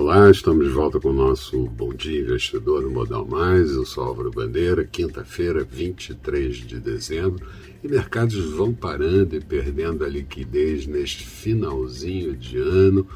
Olá, estamos de volta com o nosso Bom Dia Investidor no Modal Mais. Eu sou Álvaro Bandeira, quinta-feira, 23 de dezembro, e mercados vão parando e perdendo a liquidez neste finalzinho de ano,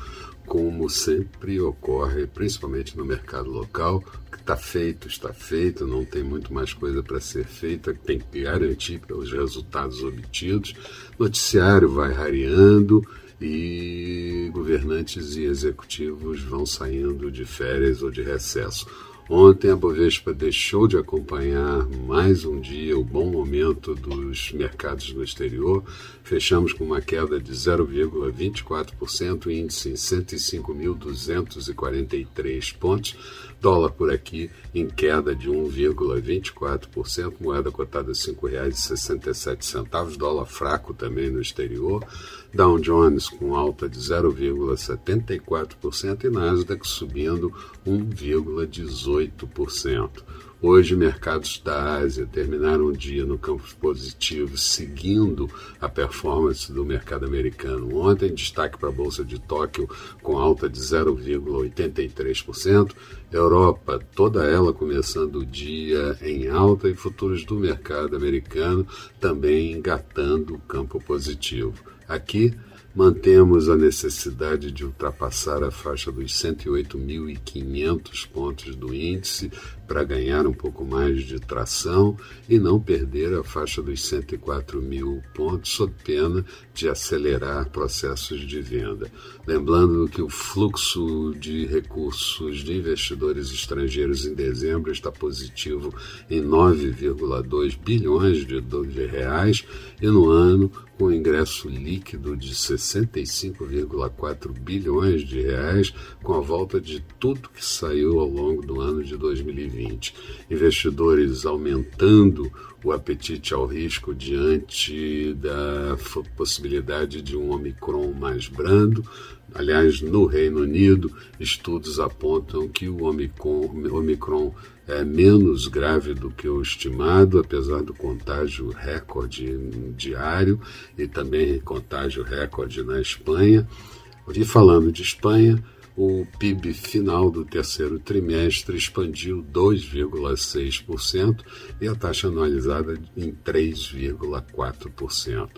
como sempre ocorre, principalmente no mercado local. O que está feito, está feito, não tem muito mais coisa para ser feita, tem que garantir pelos resultados obtidos. Noticiário vai rareando e governantes e executivos vão saindo de férias ou de recesso. Ontem a Bovespa deixou de acompanhar mais um dia o bom momento dos mercados no exterior. Fechamos com uma queda de 0,24%, índice em 105.243 pontos. Dólar por aqui em queda de 1,24%, moeda cotada R$ 5,67, dólar fraco também no exterior. Dow Jones com alta de 0,74% e Nasdaq subindo 1,18%. Hoje, mercados da Ásia terminaram o dia no campo positivo, seguindo a performance do mercado americano. Ontem, destaque para a Bolsa de Tóquio, com alta de 0,83%. Europa, toda ela começando o dia em alta e futuros do mercado americano também engatando o campo positivo. Aqui, mantemos a necessidade de ultrapassar a faixa dos 108.500 pontos do índice para ganhar um pouco mais de tração e não perder a faixa dos 104 mil pontos, sob pena de acelerar processos de venda. Lembrando que o fluxo de recursos de investidores estrangeiros em dezembro está positivo em 9,2 bilhões de, reais e no ano com líquido de 65,4 bilhões de reais, com a volta de tudo que saiu ao longo do ano de 2020. Investidores aumentando o apetite ao risco diante da possibilidade de um Omicron mais brando. Aliás, no Reino Unido, estudos apontam que o Omicron, Omicron é menos grave do que o estimado, apesar do contágio recorde diário e também contágio recorde na Espanha. E falando de Espanha, o PIB final do terceiro trimestre expandiu 2,6% e a taxa anualizada em 3,4%.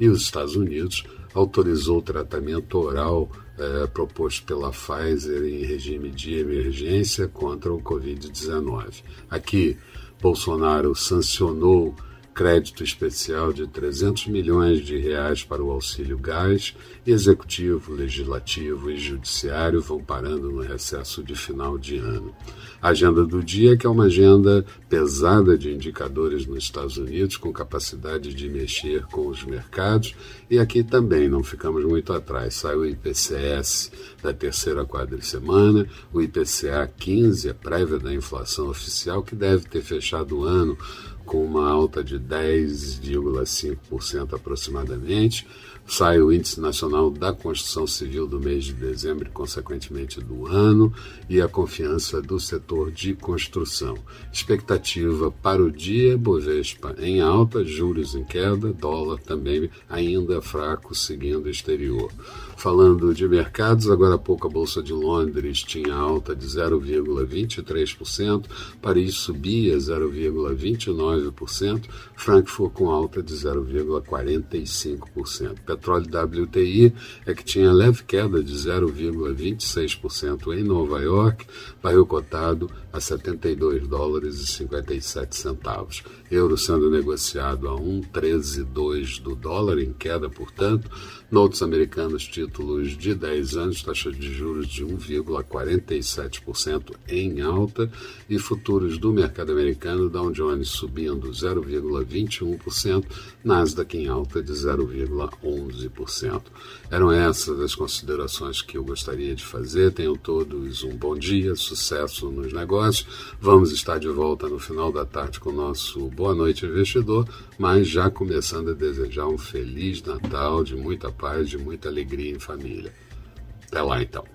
E os Estados Unidos autorizou o tratamento oral é, proposto pela Pfizer em regime de emergência contra o Covid-19. Aqui, Bolsonaro sancionou crédito especial de 300 milhões de reais para o auxílio gás, executivo, legislativo e judiciário vão parando no recesso de final de ano. A agenda do dia que é uma agenda pesada de indicadores nos Estados Unidos, com capacidade de mexer com os mercados, e aqui também não ficamos muito atrás. Sai o IPCS da terceira quadricemana, o IPCA 15, a prévia da inflação oficial, que deve ter fechado o ano com uma alta de 10,5% aproximadamente. Sai o Índice Nacional da Construção Civil do mês de dezembro e, consequentemente, do ano, e a confiança do setor de construção. Expectativa para o dia: Bovespa em alta, juros em queda, dólar também ainda fraco, seguindo o exterior. Falando de mercados, agora há pouco a Bolsa de Londres tinha alta de 0,23%, Paris subia 0,29%, Frankfurt com alta de 0,45%. Petróleo WTI é que tinha leve queda de 0,26% em Nova York, barril cotado a 72 dólares e 57 centavos. Euro sendo negociado a 1,132 do dólar, em queda, portanto. Notes americanos, títulos de 10 anos, taxa de juros de 1,47% em alta. E futuros do mercado americano, Dow Jones subindo 0,21%, Nasdaq em alta de 0,11%. Eram essas as considerações que eu gostaria de fazer. Tenham todos um bom dia, sucesso nos negócios. Vamos estar de volta no final da tarde com o nosso Boa Noite Investidor, mas já começando a desejar um feliz Natal, de muita paz, de muita alegria em família. Até lá então.